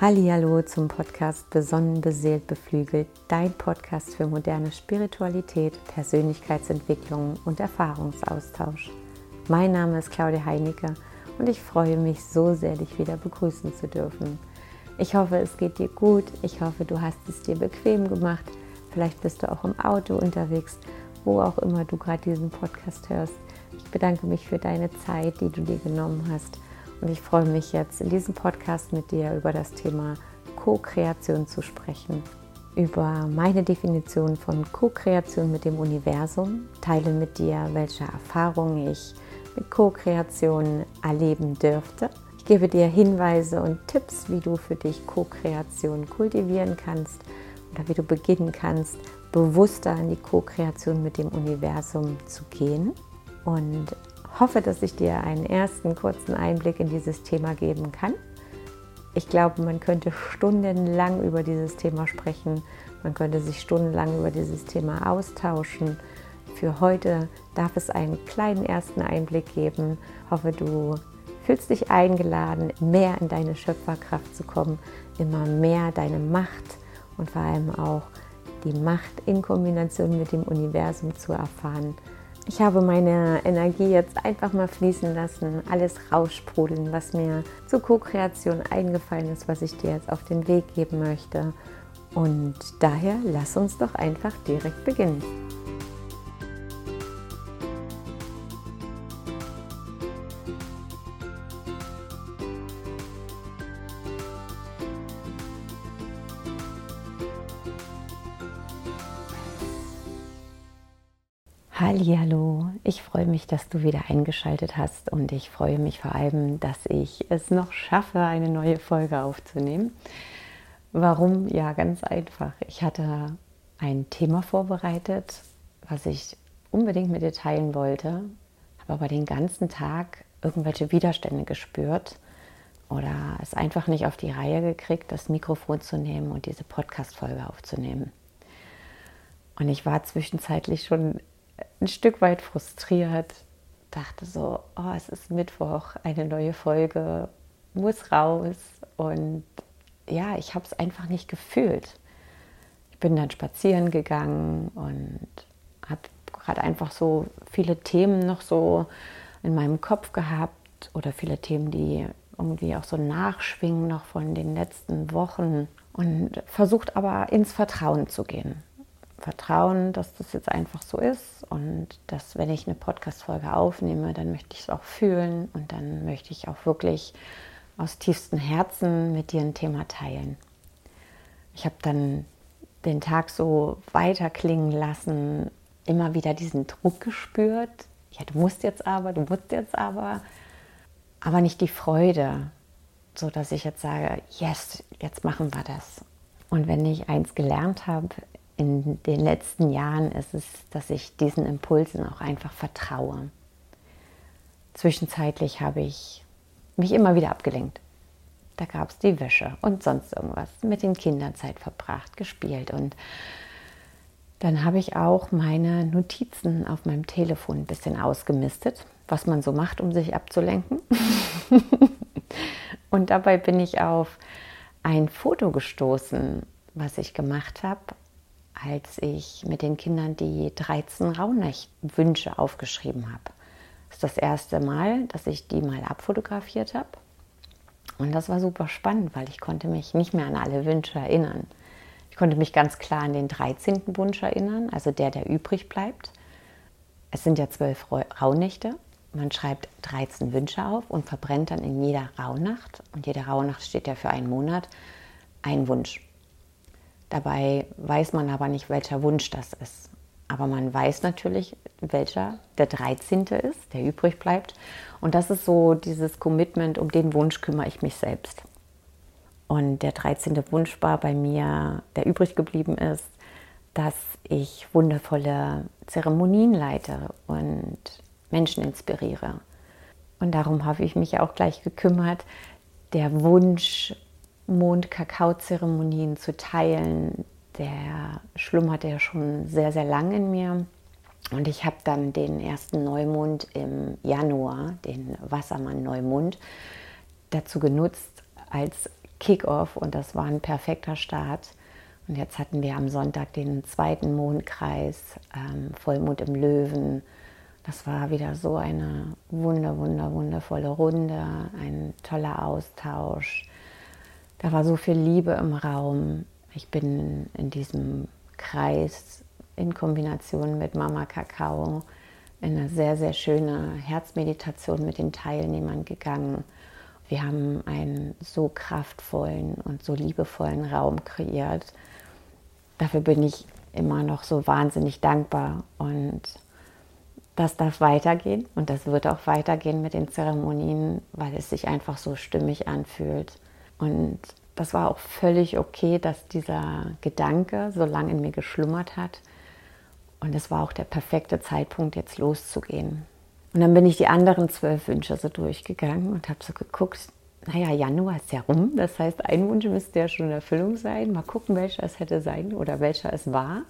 Hallo zum Podcast Besonnen, beseelt, beflügelt, dein Podcast für moderne Spiritualität, Persönlichkeitsentwicklung und Erfahrungsaustausch. Mein Name ist Claudia Heinecke und ich freue mich so sehr, dich wieder begrüßen zu dürfen. Ich hoffe, es geht dir gut. Ich hoffe, du hast es dir bequem gemacht. Vielleicht bist du auch im Auto unterwegs, wo auch immer du gerade diesen Podcast hörst. Ich bedanke mich für deine Zeit, die du dir genommen hast und ich freue mich jetzt in diesem Podcast mit dir über das Thema Co-Kreation zu sprechen. Über meine Definition von Co-Kreation mit dem Universum, teile mit dir, welche Erfahrungen ich mit Co-Kreation erleben dürfte. Ich gebe dir Hinweise und Tipps, wie du für dich Co-Kreation kultivieren kannst oder wie du beginnen kannst, bewusster in die Co-Kreation mit dem Universum zu gehen. Und hoffe, dass ich dir einen ersten kurzen Einblick in dieses Thema geben kann. Ich glaube, man könnte stundenlang über dieses Thema sprechen. Man könnte sich stundenlang über dieses Thema austauschen. Für heute darf es einen kleinen ersten Einblick geben. Ich hoffe, du fühlst dich eingeladen, mehr in deine Schöpferkraft zu kommen, immer mehr deine Macht und vor allem auch die Macht in Kombination mit dem Universum zu erfahren. Ich habe meine Energie jetzt einfach mal fließen lassen, alles raussprudeln, was mir zur Co-Kreation eingefallen ist, was ich dir jetzt auf den Weg geben möchte. Und daher lass uns doch einfach direkt beginnen. Hallo, ich freue mich, dass du wieder eingeschaltet hast und ich freue mich vor allem, dass ich es noch schaffe, eine neue Folge aufzunehmen. Warum? Ja, ganz einfach. Ich hatte ein Thema vorbereitet, was ich unbedingt mit dir teilen wollte, habe aber den ganzen Tag irgendwelche Widerstände gespürt oder es einfach nicht auf die Reihe gekriegt, das Mikrofon zu nehmen und diese Podcast-Folge aufzunehmen. Und ich war zwischenzeitlich schon ein Stück weit frustriert, dachte so, oh, es ist Mittwoch, eine neue Folge muss raus und ja, ich habe es einfach nicht gefühlt. Ich bin dann spazieren gegangen und habe gerade einfach so viele Themen noch so in meinem Kopf gehabt oder viele Themen, die irgendwie auch so nachschwingen noch von den letzten Wochen und versucht aber ins Vertrauen zu gehen. Vertrauen, dass das jetzt einfach so ist und dass, wenn ich eine Podcast-Folge aufnehme, dann möchte ich es auch fühlen und dann möchte ich auch wirklich aus tiefstem Herzen mit dir ein Thema teilen. Ich habe dann den Tag so weiter klingen lassen, immer wieder diesen Druck gespürt. Ja, du musst jetzt aber, du musst jetzt aber, aber nicht die Freude, so dass ich jetzt sage, yes, jetzt machen wir das. Und wenn ich eins gelernt habe in den letzten Jahren ist es, dass ich diesen Impulsen auch einfach vertraue. Zwischenzeitlich habe ich mich immer wieder abgelenkt. Da gab es die Wäsche und sonst irgendwas. Mit den Kindern Zeit verbracht, gespielt. Und dann habe ich auch meine Notizen auf meinem Telefon ein bisschen ausgemistet, was man so macht, um sich abzulenken. und dabei bin ich auf ein Foto gestoßen, was ich gemacht habe als ich mit den Kindern die 13 Rauhnächte-Wünsche aufgeschrieben habe. Das ist das erste Mal, dass ich die mal abfotografiert habe. Und das war super spannend, weil ich konnte mich nicht mehr an alle Wünsche erinnern. Ich konnte mich ganz klar an den 13. Wunsch erinnern, also der, der übrig bleibt. Es sind ja zwölf Rauhnächte. Man schreibt 13 Wünsche auf und verbrennt dann in jeder Rauhnacht, und jede Rauhnacht steht ja für einen Monat, einen Wunsch. Dabei weiß man aber nicht, welcher Wunsch das ist. Aber man weiß natürlich, welcher der 13. ist, der übrig bleibt. Und das ist so dieses Commitment, um den Wunsch kümmere ich mich selbst. Und der 13. Wunsch war bei mir, der übrig geblieben ist, dass ich wundervolle Zeremonien leite und Menschen inspiriere. Und darum habe ich mich auch gleich gekümmert, der Wunsch Mond-Kakao-Zeremonien zu teilen, der schlummerte ja schon sehr, sehr lang in mir. Und ich habe dann den ersten Neumond im Januar, den Wassermann-Neumond, dazu genutzt, als Kickoff und das war ein perfekter Start. Und jetzt hatten wir am Sonntag den zweiten Mondkreis, ähm, Vollmond im Löwen. Das war wieder so eine wunder, wunder, wundervolle Runde, ein toller Austausch. Da war so viel Liebe im Raum. Ich bin in diesem Kreis in Kombination mit Mama Kakao in eine sehr, sehr schöne Herzmeditation mit den Teilnehmern gegangen. Wir haben einen so kraftvollen und so liebevollen Raum kreiert. Dafür bin ich immer noch so wahnsinnig dankbar und das darf weitergehen und das wird auch weitergehen mit den Zeremonien, weil es sich einfach so stimmig anfühlt. Und das war auch völlig okay, dass dieser Gedanke so lange in mir geschlummert hat. Und es war auch der perfekte Zeitpunkt, jetzt loszugehen. Und dann bin ich die anderen zwölf Wünsche so durchgegangen und habe so geguckt, naja, Januar ist ja rum, das heißt, ein Wunsch müsste ja schon in Erfüllung sein. Mal gucken, welcher es hätte sein oder welcher es war.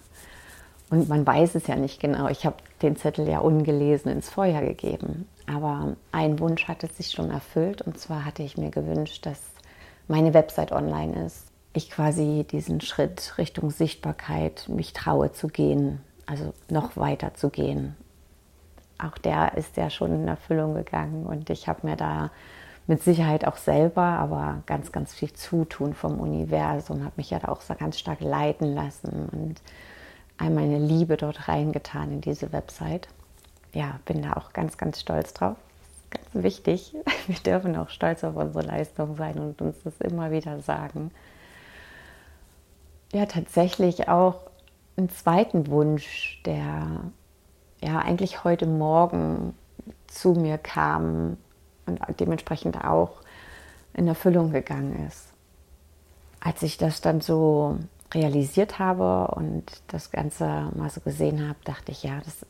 Und man weiß es ja nicht genau. Ich habe den Zettel ja ungelesen ins Feuer gegeben. Aber ein Wunsch hatte sich schon erfüllt. Und zwar hatte ich mir gewünscht, dass meine Website online ist. Ich quasi diesen Schritt Richtung Sichtbarkeit mich traue zu gehen, also noch weiter zu gehen. Auch der ist ja schon in Erfüllung gegangen und ich habe mir da mit Sicherheit auch selber, aber ganz, ganz viel Zutun vom Universum, habe mich ja da auch ganz stark leiten lassen und all meine Liebe dort reingetan in diese Website. Ja, bin da auch ganz, ganz stolz drauf. Ganz wichtig. Wir dürfen auch stolz auf unsere Leistung sein und uns das immer wieder sagen. Ja, tatsächlich auch einen zweiten Wunsch, der ja eigentlich heute Morgen zu mir kam und dementsprechend auch in Erfüllung gegangen ist. Als ich das dann so realisiert habe und das Ganze mal so gesehen habe, dachte ich, ja, das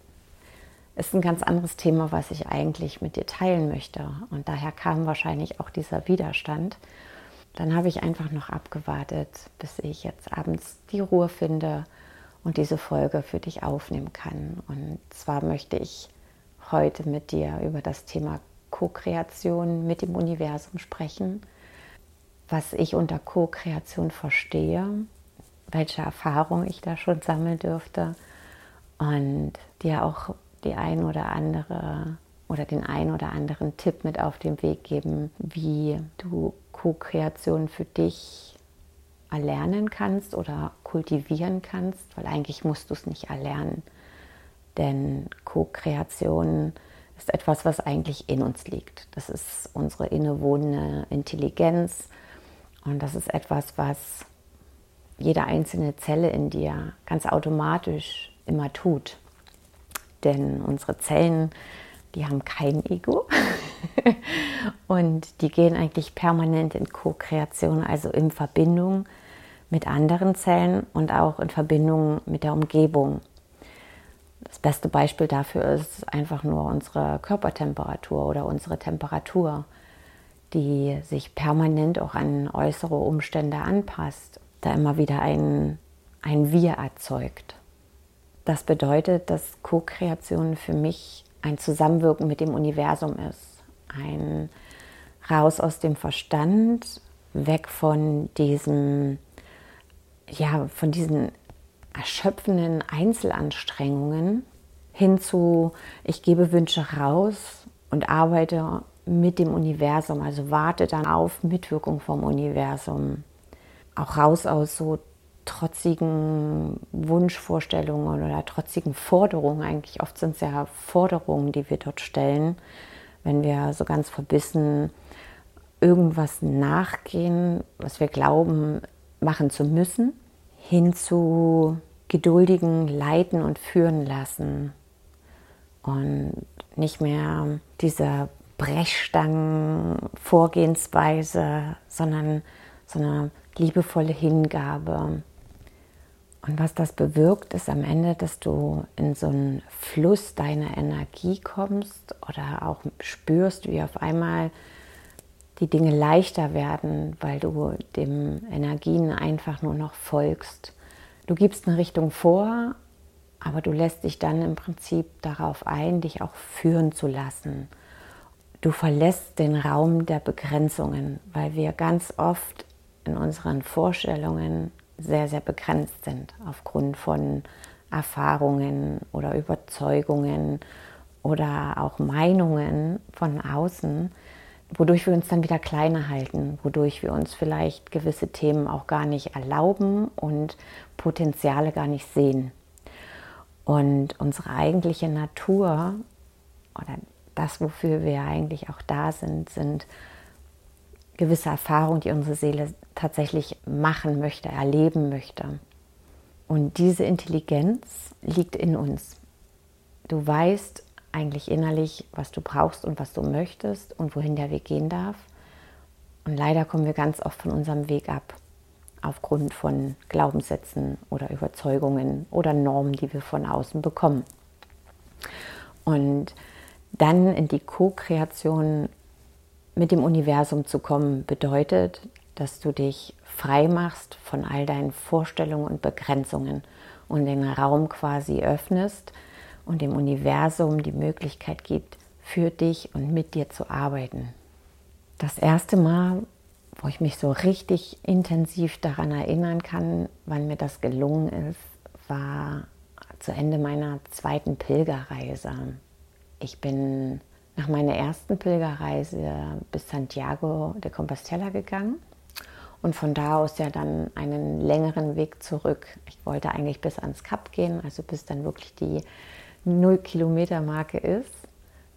ist ein ganz anderes Thema, was ich eigentlich mit dir teilen möchte. Und daher kam wahrscheinlich auch dieser Widerstand. Dann habe ich einfach noch abgewartet, bis ich jetzt abends die Ruhe finde und diese Folge für dich aufnehmen kann. Und zwar möchte ich heute mit dir über das Thema Co-Kreation mit dem Universum sprechen, was ich unter Co-Kreation verstehe, welche Erfahrung ich da schon sammeln dürfte und dir auch die ein oder andere oder den ein oder anderen Tipp mit auf den Weg geben, wie du Co-Kreation für dich erlernen kannst oder kultivieren kannst, weil eigentlich musst du es nicht erlernen. Denn Co-Kreation ist etwas, was eigentlich in uns liegt. Das ist unsere innewohnende Intelligenz und das ist etwas, was jede einzelne Zelle in dir ganz automatisch immer tut. Denn unsere Zellen, die haben kein Ego und die gehen eigentlich permanent in Co-Kreation, also in Verbindung mit anderen Zellen und auch in Verbindung mit der Umgebung. Das beste Beispiel dafür ist einfach nur unsere Körpertemperatur oder unsere Temperatur, die sich permanent auch an äußere Umstände anpasst, da immer wieder ein, ein Wir erzeugt. Das bedeutet, dass Co-Kreation für mich ein Zusammenwirken mit dem Universum ist. Ein Raus aus dem Verstand, weg von diesem, ja, von diesen erschöpfenden Einzelanstrengungen hin zu, ich gebe Wünsche raus und arbeite mit dem Universum, also warte dann auf Mitwirkung vom Universum. Auch raus aus so trotzigen Wunschvorstellungen oder trotzigen Forderungen. Eigentlich oft sind es ja Forderungen, die wir dort stellen, wenn wir so ganz verbissen irgendwas nachgehen, was wir glauben, machen zu müssen, hin zu geduldigen Leiten und Führen lassen und nicht mehr diese Brechstangen-Vorgehensweise, sondern so eine liebevolle Hingabe. Und was das bewirkt, ist am Ende, dass du in so einen Fluss deiner Energie kommst oder auch spürst, wie auf einmal die Dinge leichter werden, weil du dem Energien einfach nur noch folgst. Du gibst eine Richtung vor, aber du lässt dich dann im Prinzip darauf ein, dich auch führen zu lassen. Du verlässt den Raum der Begrenzungen, weil wir ganz oft in unseren Vorstellungen sehr, sehr begrenzt sind aufgrund von Erfahrungen oder Überzeugungen oder auch Meinungen von außen, wodurch wir uns dann wieder kleiner halten, wodurch wir uns vielleicht gewisse Themen auch gar nicht erlauben und Potenziale gar nicht sehen. Und unsere eigentliche Natur oder das, wofür wir eigentlich auch da sind, sind gewisse Erfahrungen, die unsere Seele tatsächlich machen möchte, erleben möchte. Und diese Intelligenz liegt in uns. Du weißt eigentlich innerlich, was du brauchst und was du möchtest und wohin der Weg gehen darf. Und leider kommen wir ganz oft von unserem Weg ab, aufgrund von Glaubenssätzen oder Überzeugungen oder Normen, die wir von außen bekommen. Und dann in die Co-Kreation mit dem Universum zu kommen, bedeutet, dass du dich frei machst von all deinen Vorstellungen und Begrenzungen und den Raum quasi öffnest und dem Universum die Möglichkeit gibt, für dich und mit dir zu arbeiten. Das erste Mal, wo ich mich so richtig intensiv daran erinnern kann, wann mir das gelungen ist, war zu Ende meiner zweiten Pilgerreise. Ich bin nach meiner ersten Pilgerreise bis Santiago de Compostela gegangen und von da aus ja dann einen längeren Weg zurück. Ich wollte eigentlich bis ans Kap gehen, also bis dann wirklich die 0 Kilometer Marke ist,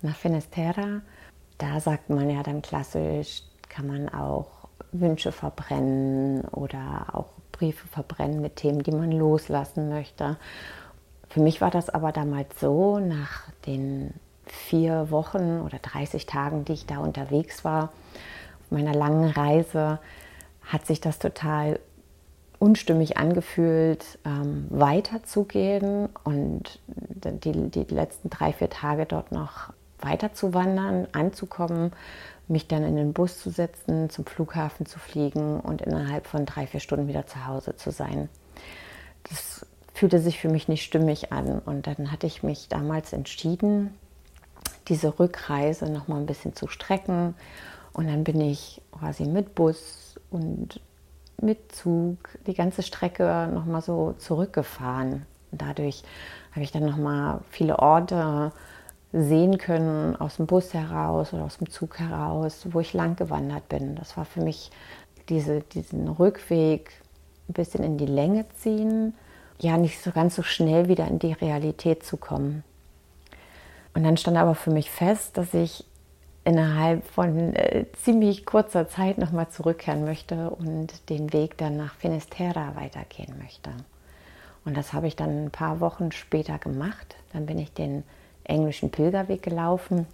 nach Finisterra. Da sagt man ja dann klassisch, kann man auch Wünsche verbrennen oder auch Briefe verbrennen mit Themen, die man loslassen möchte. Für mich war das aber damals so, nach den vier Wochen oder 30 Tagen, die ich da unterwegs war, meiner langen Reise, hat sich das total unstimmig angefühlt, ähm, weiterzugehen und die, die letzten drei, vier Tage dort noch weiter zu wandern, anzukommen, mich dann in den Bus zu setzen, zum Flughafen zu fliegen und innerhalb von drei, vier Stunden wieder zu Hause zu sein. Das fühlte sich für mich nicht stimmig an und dann hatte ich mich damals entschieden, diese Rückreise noch mal ein bisschen zu strecken. Und dann bin ich quasi mit Bus und mit Zug die ganze Strecke noch mal so zurückgefahren. Und dadurch habe ich dann noch mal viele Orte sehen können aus dem Bus heraus oder aus dem Zug heraus, wo ich lang gewandert bin. Das war für mich diese, diesen Rückweg ein bisschen in die Länge ziehen, ja nicht so ganz so schnell wieder in die Realität zu kommen. Und dann stand aber für mich fest, dass ich innerhalb von äh, ziemlich kurzer Zeit nochmal zurückkehren möchte und den Weg dann nach Finisterra weitergehen möchte. Und das habe ich dann ein paar Wochen später gemacht. Dann bin ich den englischen Pilgerweg gelaufen.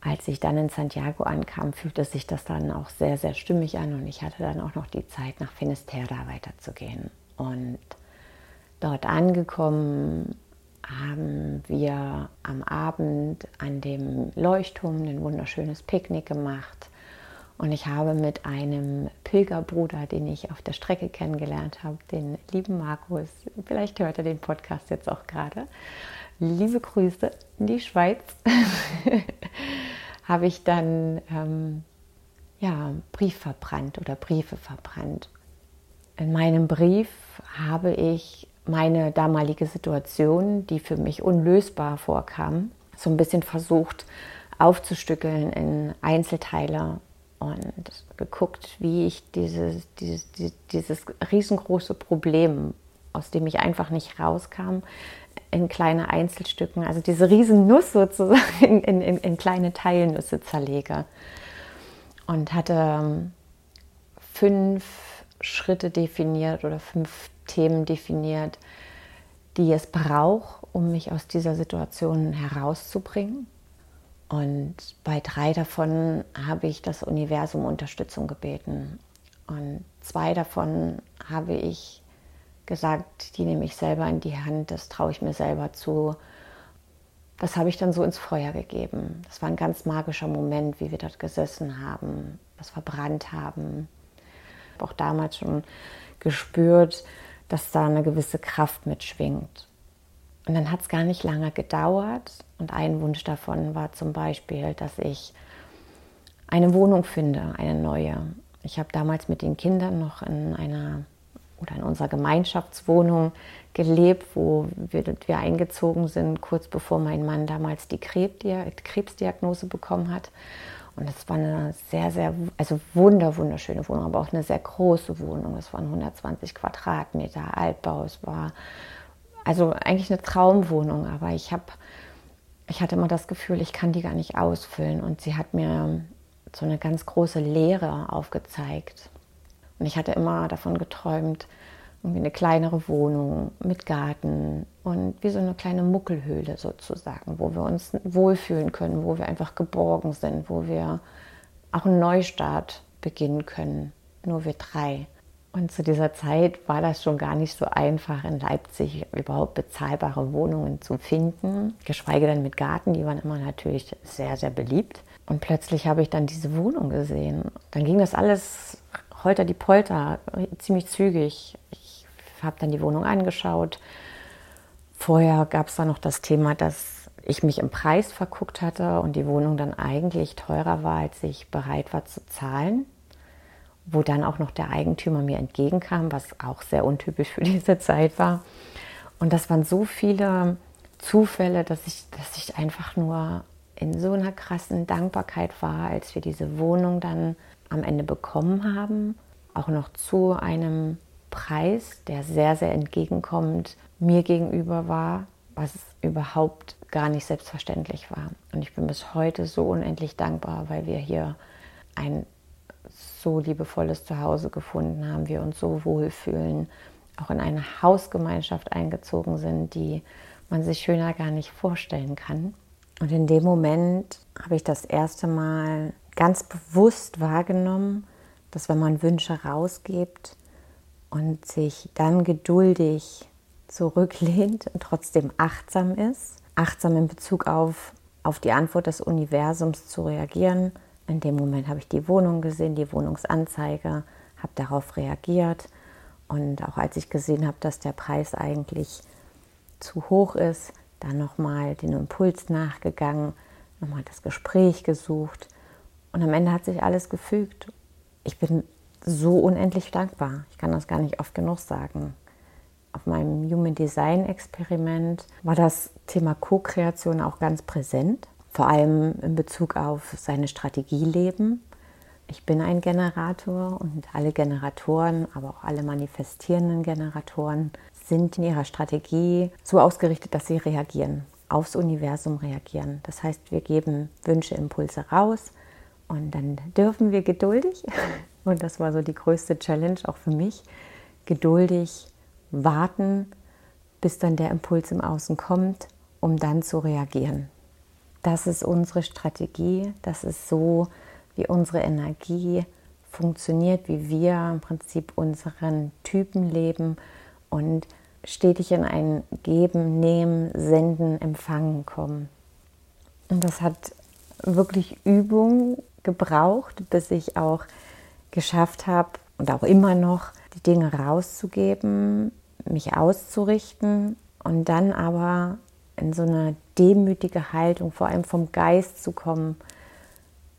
Als ich dann in Santiago ankam, fühlte sich das dann auch sehr, sehr stimmig an und ich hatte dann auch noch die Zeit, nach Finisterra weiterzugehen. Und dort angekommen haben wir am Abend an dem Leuchtturm ein wunderschönes Picknick gemacht. Und ich habe mit einem Pilgerbruder, den ich auf der Strecke kennengelernt habe, den lieben Markus, vielleicht hört er den Podcast jetzt auch gerade, liebe Grüße in die Schweiz, habe ich dann ähm, ja, Brief verbrannt oder Briefe verbrannt. In meinem Brief habe ich meine damalige Situation, die für mich unlösbar vorkam, so ein bisschen versucht aufzustückeln in Einzelteile und geguckt, wie ich dieses, dieses, dieses riesengroße Problem, aus dem ich einfach nicht rauskam, in kleine Einzelstücken, also diese Riesennuss sozusagen in, in, in kleine Teilnüsse zerlege. Und hatte ähm, fünf Schritte definiert oder fünf Themen definiert, die es braucht, um mich aus dieser Situation herauszubringen. Und bei drei davon habe ich das Universum Unterstützung gebeten. Und zwei davon habe ich gesagt, die nehme ich selber in die Hand, das traue ich mir selber zu. Das habe ich dann so ins Feuer gegeben. Das war ein ganz magischer Moment, wie wir dort gesessen haben, was verbrannt haben. Auch damals schon gespürt, dass da eine gewisse Kraft mitschwingt. Und dann hat es gar nicht lange gedauert. Und ein Wunsch davon war zum Beispiel, dass ich eine Wohnung finde, eine neue. Ich habe damals mit den Kindern noch in einer oder in unserer Gemeinschaftswohnung gelebt, wo wir, wir eingezogen sind, kurz bevor mein Mann damals die Krebsdiagnose bekommen hat. Und es war eine sehr, sehr, also wunder, wunderschöne Wohnung, aber auch eine sehr große Wohnung. Es waren 120 Quadratmeter Altbau. Es war also eigentlich eine Traumwohnung, aber ich habe, ich hatte immer das Gefühl, ich kann die gar nicht ausfüllen. Und sie hat mir so eine ganz große Leere aufgezeigt. Und ich hatte immer davon geträumt, irgendwie eine kleinere Wohnung mit Garten und wie so eine kleine Muckelhöhle sozusagen, wo wir uns wohlfühlen können, wo wir einfach geborgen sind, wo wir auch einen Neustart beginnen können. Nur wir drei. Und zu dieser Zeit war das schon gar nicht so einfach, in Leipzig überhaupt bezahlbare Wohnungen zu finden, geschweige denn mit Garten. Die waren immer natürlich sehr, sehr beliebt. Und plötzlich habe ich dann diese Wohnung gesehen. Dann ging das alles holter die Polter, ziemlich zügig. Ich habe dann die Wohnung angeschaut. Vorher gab es da noch das Thema, dass ich mich im Preis verguckt hatte und die Wohnung dann eigentlich teurer war, als ich bereit war zu zahlen. Wo dann auch noch der Eigentümer mir entgegenkam, was auch sehr untypisch für diese Zeit war. Und das waren so viele Zufälle, dass ich, dass ich einfach nur in so einer krassen Dankbarkeit war, als wir diese Wohnung dann am Ende bekommen haben. Auch noch zu einem Preis, der sehr, sehr entgegenkommend mir gegenüber war, was überhaupt gar nicht selbstverständlich war. Und ich bin bis heute so unendlich dankbar, weil wir hier ein so liebevolles Zuhause gefunden haben, wir uns so wohlfühlen, auch in eine Hausgemeinschaft eingezogen sind, die man sich schöner gar nicht vorstellen kann. Und in dem Moment habe ich das erste Mal ganz bewusst wahrgenommen, dass wenn man Wünsche rausgibt und sich dann geduldig zurücklehnt und trotzdem achtsam ist, achtsam in Bezug auf, auf die Antwort des Universums zu reagieren. In dem Moment habe ich die Wohnung gesehen, die Wohnungsanzeige, habe darauf reagiert und auch als ich gesehen habe, dass der Preis eigentlich zu hoch ist, dann nochmal den Impuls nachgegangen, nochmal das Gespräch gesucht und am Ende hat sich alles gefügt. Ich bin so unendlich dankbar. Ich kann das gar nicht oft genug sagen. Auf meinem Human Design Experiment war das Thema Co-Kreation auch ganz präsent, vor allem in Bezug auf seine Strategie leben. Ich bin ein Generator und alle Generatoren, aber auch alle manifestierenden Generatoren sind in ihrer Strategie so ausgerichtet, dass sie reagieren, aufs Universum reagieren. Das heißt, wir geben Wünsche, Impulse raus und dann dürfen wir geduldig, und das war so die größte Challenge auch für mich, geduldig warten, bis dann der Impuls im Außen kommt, um dann zu reagieren. Das ist unsere Strategie, das ist so, wie unsere Energie funktioniert, wie wir im Prinzip unseren Typen leben und stetig in ein Geben, Nehmen, Senden, Empfangen kommen. Und das hat wirklich Übung gebraucht, bis ich auch geschafft habe und auch immer noch die Dinge rauszugeben, mich auszurichten und dann aber in so eine demütige Haltung, vor allem vom Geist zu kommen,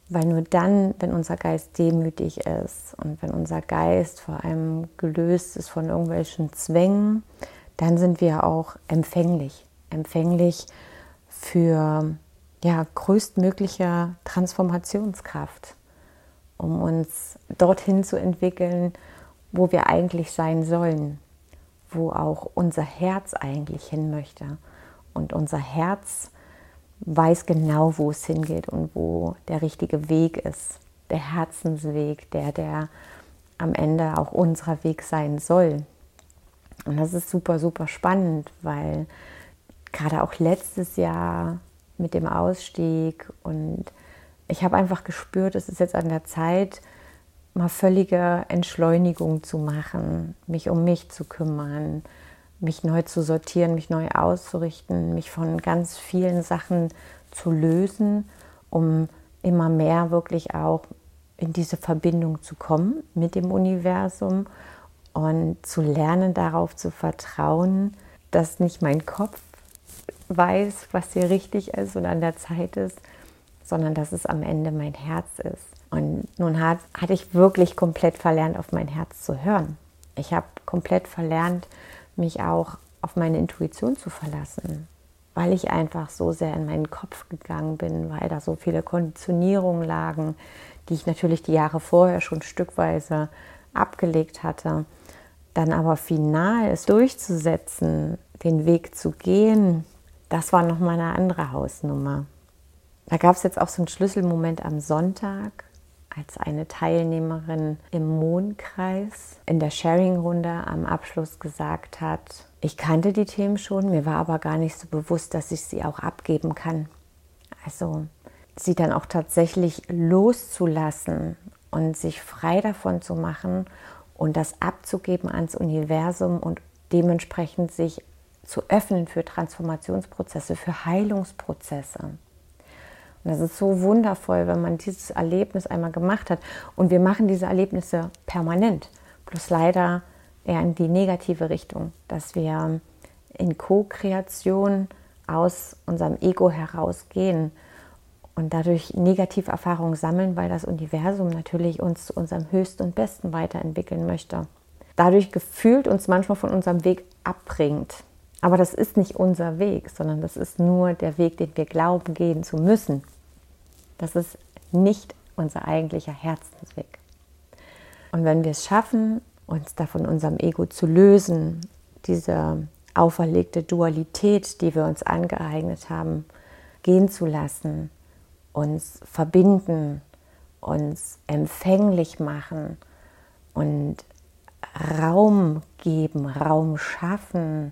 weil nur dann, wenn unser Geist demütig ist und wenn unser Geist vor allem gelöst ist von irgendwelchen Zwängen, dann sind wir auch empfänglich. Empfänglich für ja, größtmögliche Transformationskraft, um uns dorthin zu entwickeln, wo wir eigentlich sein sollen, wo auch unser Herz eigentlich hin möchte. Und unser Herz weiß genau, wo es hingeht und wo der richtige Weg ist. Der Herzensweg, der, der am Ende auch unser Weg sein soll. Und das ist super, super spannend, weil gerade auch letztes Jahr mit dem Ausstieg und ich habe einfach gespürt, es ist jetzt an der Zeit, mal völlige Entschleunigung zu machen, mich um mich zu kümmern, mich neu zu sortieren, mich neu auszurichten, mich von ganz vielen Sachen zu lösen, um immer mehr wirklich auch in diese Verbindung zu kommen mit dem Universum und zu lernen, darauf zu vertrauen, dass nicht mein Kopf weiß, was hier richtig ist und an der Zeit ist, sondern dass es am Ende mein Herz ist. Und nun hat, hatte ich wirklich komplett verlernt, auf mein Herz zu hören. Ich habe komplett verlernt, mich auch auf meine Intuition zu verlassen, weil ich einfach so sehr in meinen Kopf gegangen bin, weil da so viele Konditionierungen lagen, die ich natürlich die Jahre vorher schon stückweise abgelegt hatte. Dann aber final es durchzusetzen, den Weg zu gehen, das war nochmal eine andere Hausnummer. Da gab es jetzt auch so einen Schlüsselmoment am Sonntag, als eine Teilnehmerin im Mondkreis in der Sharing-Runde am Abschluss gesagt hat, ich kannte die Themen schon, mir war aber gar nicht so bewusst, dass ich sie auch abgeben kann. Also sie dann auch tatsächlich loszulassen und sich frei davon zu machen und das abzugeben ans Universum und dementsprechend sich zu öffnen für Transformationsprozesse, für Heilungsprozesse. Und das ist so wundervoll, wenn man dieses Erlebnis einmal gemacht hat. Und wir machen diese Erlebnisse permanent. Bloß leider eher in die negative Richtung, dass wir in Co-Kreation aus unserem Ego herausgehen und dadurch negative Erfahrungen sammeln, weil das Universum natürlich uns zu unserem Höchsten und Besten weiterentwickeln möchte. Dadurch gefühlt uns manchmal von unserem Weg abbringt. Aber das ist nicht unser Weg, sondern das ist nur der Weg, den wir glauben gehen zu müssen. Das ist nicht unser eigentlicher Herzensweg. Und wenn wir es schaffen, uns da von unserem Ego zu lösen, diese auferlegte Dualität, die wir uns angeeignet haben, gehen zu lassen, uns verbinden, uns empfänglich machen und Raum geben, Raum schaffen,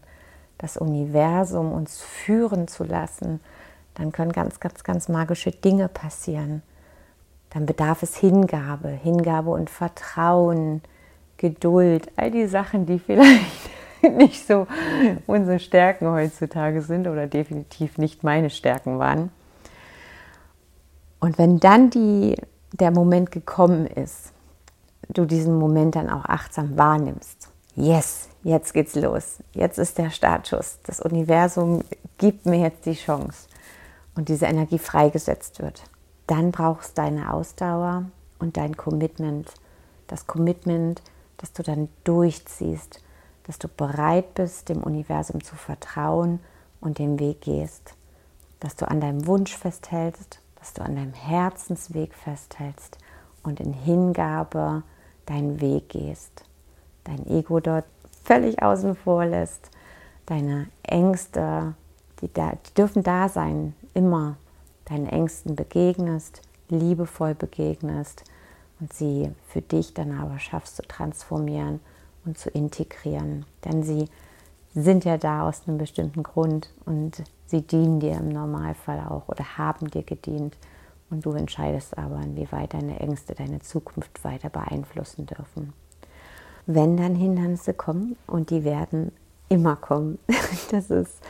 das Universum uns führen zu lassen, dann können ganz, ganz, ganz magische Dinge passieren. Dann bedarf es Hingabe, Hingabe und Vertrauen, Geduld, all die Sachen, die vielleicht nicht so unsere Stärken heutzutage sind oder definitiv nicht meine Stärken waren. Und wenn dann die, der Moment gekommen ist, du diesen Moment dann auch achtsam wahrnimmst, yes, jetzt geht's los, jetzt ist der Startschuss, das Universum gibt mir jetzt die Chance und diese Energie freigesetzt wird, dann brauchst du deine Ausdauer und dein Commitment. Das Commitment, dass du dann durchziehst, dass du bereit bist, dem Universum zu vertrauen und den Weg gehst, dass du an deinem Wunsch festhältst, dass du an deinem Herzensweg festhältst und in Hingabe deinen Weg gehst. Dein Ego dort völlig außen vor lässt, deine Ängste, die, da, die dürfen da sein, immer deinen Ängsten begegnest, liebevoll begegnest und sie für dich dann aber schaffst zu transformieren und zu integrieren. Denn sie sind ja da aus einem bestimmten Grund und sie dienen dir im Normalfall auch oder haben dir gedient. Und du entscheidest aber, inwieweit deine Ängste deine Zukunft weiter beeinflussen dürfen. Wenn dann Hindernisse kommen, und die werden immer kommen, das ist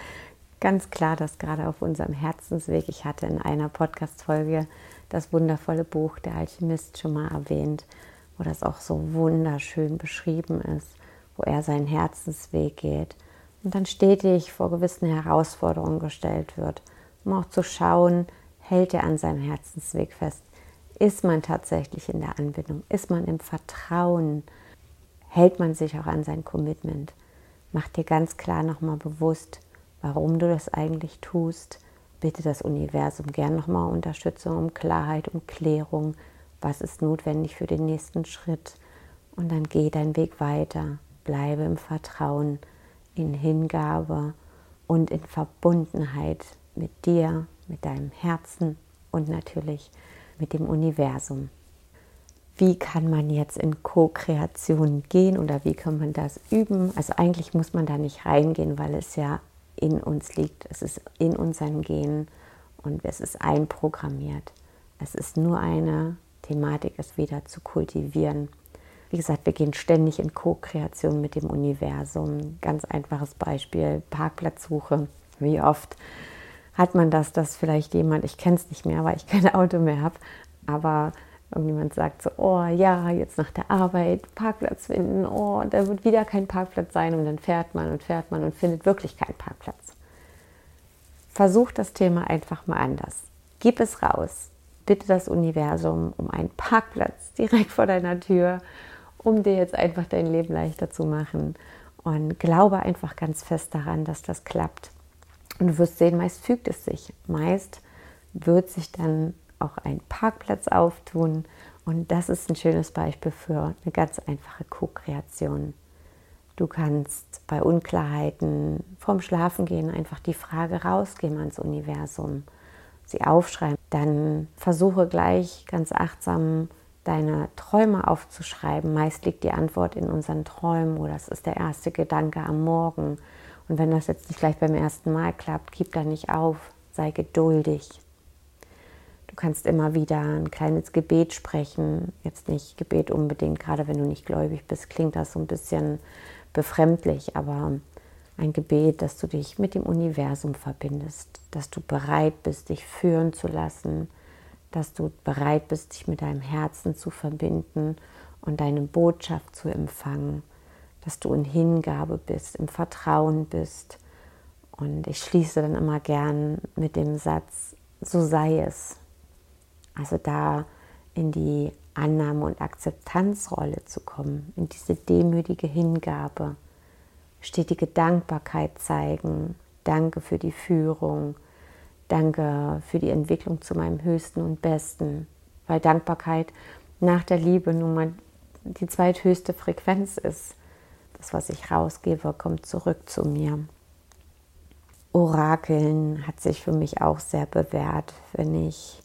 ganz klar, dass gerade auf unserem Herzensweg, ich hatte in einer Podcast-Folge das wundervolle Buch Der Alchemist schon mal erwähnt, wo das auch so wunderschön beschrieben ist, wo er seinen Herzensweg geht und dann stetig vor gewissen Herausforderungen gestellt wird, um auch zu schauen, hält er an seinem Herzensweg fest? Ist man tatsächlich in der Anbindung? Ist man im Vertrauen? Hält man sich auch an sein Commitment? Mach dir ganz klar nochmal bewusst, warum du das eigentlich tust. Bitte das Universum gern nochmal Unterstützung, um Klarheit, um Klärung. Was ist notwendig für den nächsten Schritt? Und dann geh deinen Weg weiter. Bleibe im Vertrauen, in Hingabe und in Verbundenheit mit dir, mit deinem Herzen und natürlich mit dem Universum. Wie kann man jetzt in Co-Kreation gehen oder wie kann man das üben? Also eigentlich muss man da nicht reingehen, weil es ja in uns liegt. Es ist in unseren Genen und es ist einprogrammiert. Es ist nur eine Thematik, es wieder zu kultivieren. Wie gesagt, wir gehen ständig in Co-Kreation mit dem Universum. Ganz einfaches Beispiel, Parkplatzsuche. Wie oft hat man das, dass vielleicht jemand, ich kenne es nicht mehr, weil ich kein Auto mehr habe, aber irgendjemand sagt so, oh ja, jetzt nach der Arbeit Parkplatz finden, oh, da wird wieder kein Parkplatz sein und dann fährt man und fährt man und findet wirklich keinen Parkplatz. Versuch das Thema einfach mal anders. Gib es raus. bitte das Universum um einen Parkplatz direkt vor deiner Tür, um dir jetzt einfach dein Leben leichter zu machen. Und glaube einfach ganz fest daran, dass das klappt. Und du wirst sehen, meist fügt es sich. Meist wird sich dann auch ein Parkplatz auftun. Und das ist ein schönes Beispiel für eine ganz einfache Co-Kreation. Du kannst bei Unklarheiten vorm Schlafengehen einfach die Frage rausgeben ans Universum, sie aufschreiben. Dann versuche gleich ganz achtsam deine Träume aufzuschreiben. Meist liegt die Antwort in unseren Träumen oder es ist der erste Gedanke am Morgen. Und wenn das jetzt nicht gleich beim ersten Mal klappt, gib da nicht auf, sei geduldig. Du kannst immer wieder ein kleines Gebet sprechen. Jetzt nicht Gebet unbedingt, gerade wenn du nicht gläubig bist, klingt das so ein bisschen befremdlich, aber ein Gebet, dass du dich mit dem Universum verbindest, dass du bereit bist, dich führen zu lassen, dass du bereit bist, dich mit deinem Herzen zu verbinden und deine Botschaft zu empfangen, dass du in Hingabe bist, im Vertrauen bist. Und ich schließe dann immer gern mit dem Satz, so sei es. Also da in die Annahme und Akzeptanzrolle zu kommen, in diese demütige Hingabe, stetige Dankbarkeit zeigen. Danke für die Führung. Danke für die Entwicklung zu meinem Höchsten und Besten. Weil Dankbarkeit nach der Liebe nun mal die zweithöchste Frequenz ist. Das, was ich rausgebe, kommt zurück zu mir. Orakeln hat sich für mich auch sehr bewährt, wenn ich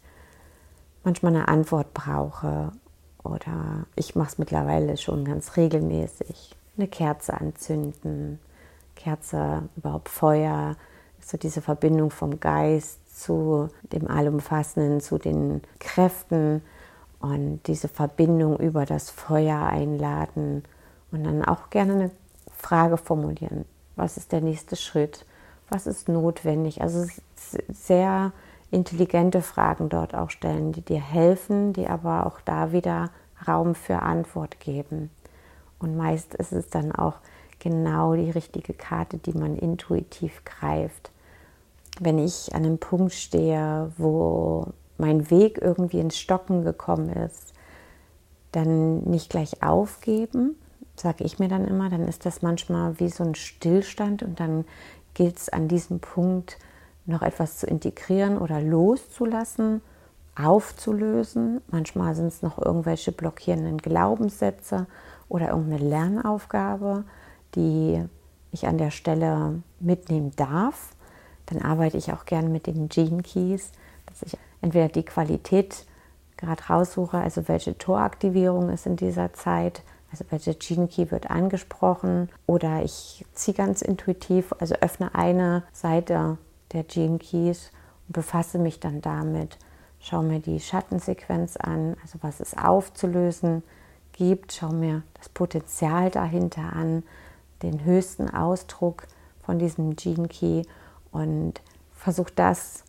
manchmal eine Antwort brauche oder ich mache es mittlerweile schon ganz regelmäßig. Eine Kerze anzünden, Kerze, überhaupt Feuer, so diese Verbindung vom Geist zu dem Allumfassenden, zu den Kräften und diese Verbindung über das Feuer einladen und dann auch gerne eine Frage formulieren. Was ist der nächste Schritt? Was ist notwendig? Also sehr intelligente Fragen dort auch stellen, die dir helfen, die aber auch da wieder Raum für Antwort geben. Und meist ist es dann auch genau die richtige Karte, die man intuitiv greift. Wenn ich an einem Punkt stehe, wo mein Weg irgendwie ins Stocken gekommen ist, dann nicht gleich aufgeben, sage ich mir dann immer, dann ist das manchmal wie so ein Stillstand und dann gilt es an diesem Punkt noch etwas zu integrieren oder loszulassen, aufzulösen. Manchmal sind es noch irgendwelche blockierenden Glaubenssätze oder irgendeine Lernaufgabe, die ich an der Stelle mitnehmen darf. Dann arbeite ich auch gerne mit den Gene Keys, dass ich entweder die Qualität gerade raussuche, also welche Toraktivierung ist in dieser Zeit, also welche Gene Key wird angesprochen, oder ich ziehe ganz intuitiv, also öffne eine Seite der Gene Keys und befasse mich dann damit. Schaue mir die Schattensequenz an, also was es aufzulösen gibt. Schaue mir das Potenzial dahinter an, den höchsten Ausdruck von diesem Gene Key und versuche das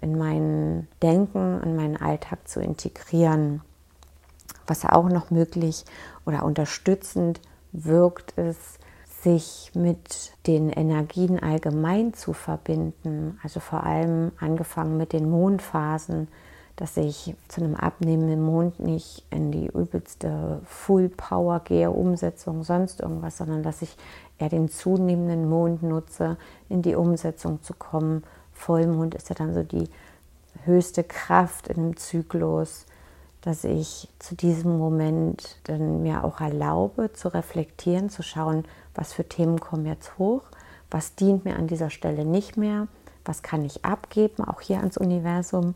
in mein Denken, in meinen Alltag zu integrieren. Was auch noch möglich oder unterstützend wirkt, ist, sich mit den Energien allgemein zu verbinden. Also vor allem angefangen mit den Mondphasen, dass ich zu einem abnehmenden Mond nicht in die übelste Full Power gehe, Umsetzung, sonst irgendwas, sondern dass ich eher den zunehmenden Mond nutze, in die Umsetzung zu kommen. Vollmond ist ja dann so die höchste Kraft in dem Zyklus, dass ich zu diesem Moment dann mir auch erlaube, zu reflektieren, zu schauen, was für Themen kommen jetzt hoch, was dient mir an dieser Stelle nicht mehr, was kann ich abgeben, auch hier ans Universum,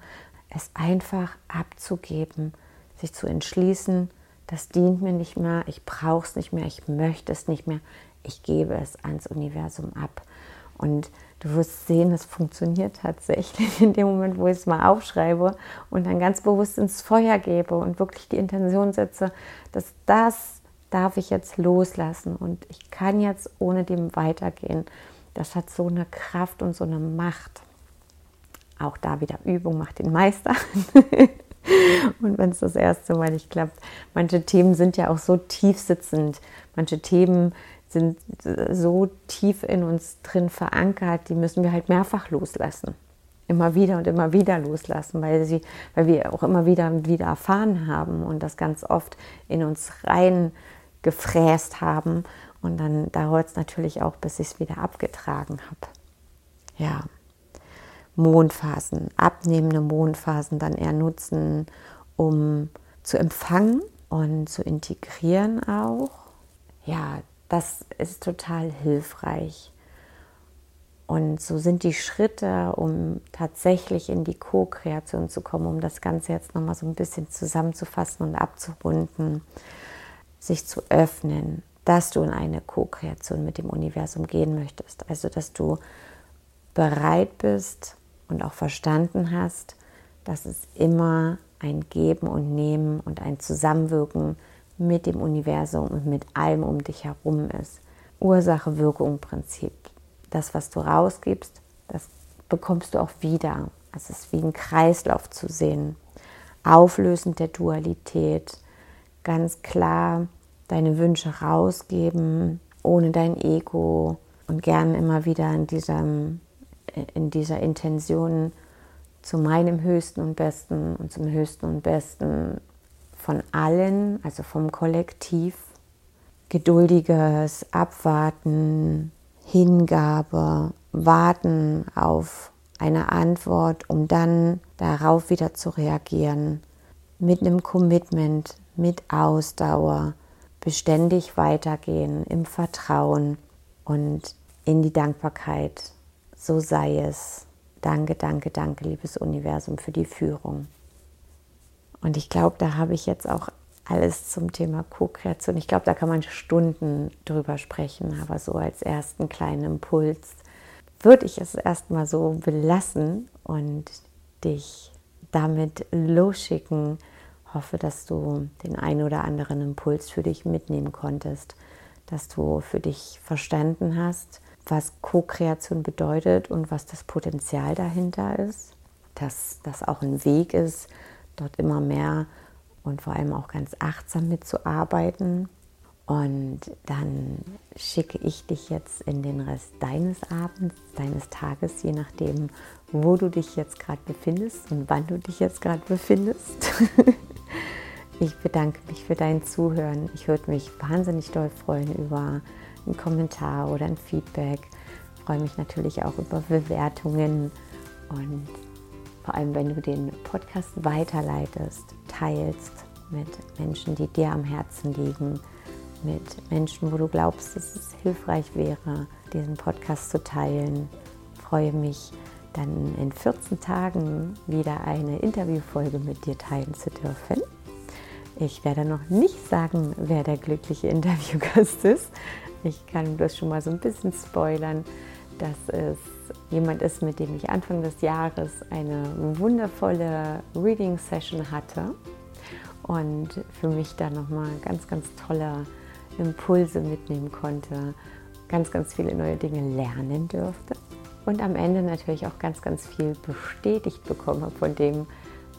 es einfach abzugeben, sich zu entschließen, das dient mir nicht mehr, ich brauche es nicht mehr, ich möchte es nicht mehr, ich gebe es ans Universum ab. Und du wirst sehen, es funktioniert tatsächlich in dem Moment, wo ich es mal aufschreibe und dann ganz bewusst ins Feuer gebe und wirklich die Intention setze, dass das darf ich jetzt loslassen und ich kann jetzt ohne dem weitergehen. Das hat so eine Kraft und so eine Macht. Auch da wieder Übung macht den Meister. und wenn es das erste Mal nicht klappt, manche Themen sind ja auch so tief sitzend. Manche Themen sind so tief in uns drin verankert, die müssen wir halt mehrfach loslassen. immer wieder und immer wieder loslassen, weil, sie, weil wir auch immer wieder und wieder erfahren haben und das ganz oft in uns rein gefräst haben. Und dann dauert es natürlich auch, bis ich es wieder abgetragen habe. Ja, Mondphasen, abnehmende Mondphasen dann eher nutzen, um zu empfangen und zu integrieren auch. Ja, das ist total hilfreich. Und so sind die Schritte, um tatsächlich in die Co-Kreation zu kommen, um das Ganze jetzt nochmal so ein bisschen zusammenzufassen und abzurunden, sich zu öffnen, dass du in eine Co-Kreation mit dem Universum gehen möchtest. Also, dass du bereit bist und auch verstanden hast, dass es immer ein Geben und Nehmen und ein Zusammenwirken mit dem Universum und mit allem um dich herum ist. Ursache-Wirkung-Prinzip das, was du rausgibst, das bekommst du auch wieder. Es ist wie ein Kreislauf zu sehen. Auflösend der Dualität, ganz klar deine Wünsche rausgeben, ohne dein Ego und gern immer wieder in, diesem, in dieser Intention zu meinem Höchsten und Besten und zum Höchsten und Besten von allen, also vom Kollektiv. Geduldiges Abwarten, Hingabe, Warten auf eine Antwort, um dann darauf wieder zu reagieren. Mit einem Commitment, mit Ausdauer, beständig weitergehen im Vertrauen und in die Dankbarkeit. So sei es. Danke, danke, danke, liebes Universum, für die Führung. Und ich glaube, da habe ich jetzt auch alles zum Thema Co-Kreation. Ich glaube, da kann man Stunden drüber sprechen, aber so als ersten kleinen Impuls würde ich es erstmal so belassen und dich damit losschicken. Hoffe, dass du den einen oder anderen Impuls für dich mitnehmen konntest, dass du für dich verstanden hast, was Co-Kreation bedeutet und was das Potenzial dahinter ist, dass das auch ein Weg ist, dort immer mehr und vor allem auch ganz achtsam mitzuarbeiten. Und dann schicke ich dich jetzt in den Rest deines Abends, deines Tages, je nachdem, wo du dich jetzt gerade befindest und wann du dich jetzt gerade befindest. ich bedanke mich für dein Zuhören. Ich würde mich wahnsinnig doll freuen über einen Kommentar oder ein Feedback. Ich freue mich natürlich auch über Bewertungen und vor allem wenn du den Podcast weiterleitest, teilst mit Menschen, die dir am Herzen liegen, mit Menschen, wo du glaubst, dass es hilfreich wäre, diesen Podcast zu teilen. Ich freue mich, dann in 14 Tagen wieder eine Interviewfolge mit dir teilen zu dürfen. Ich werde noch nicht sagen, wer der glückliche Interviewgast ist. Ich kann das schon mal so ein bisschen spoilern, dass es jemand ist, mit dem ich Anfang des Jahres eine wundervolle Reading Session hatte und für mich da nochmal ganz, ganz tolle Impulse mitnehmen konnte, ganz, ganz viele neue Dinge lernen durfte und am Ende natürlich auch ganz, ganz viel bestätigt bekomme von dem,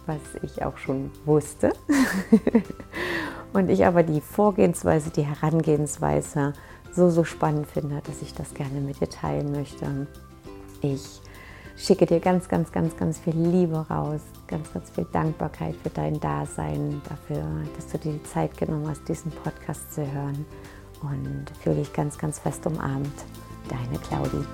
was ich auch schon wusste. und ich aber die Vorgehensweise, die Herangehensweise so, so spannend finde, dass ich das gerne mit dir teilen möchte. Ich schicke dir ganz, ganz, ganz, ganz viel Liebe raus, ganz, ganz viel Dankbarkeit für dein Dasein, dafür, dass du dir die Zeit genommen hast, diesen Podcast zu hören und fühle dich ganz, ganz fest umarmt. Deine Claudie.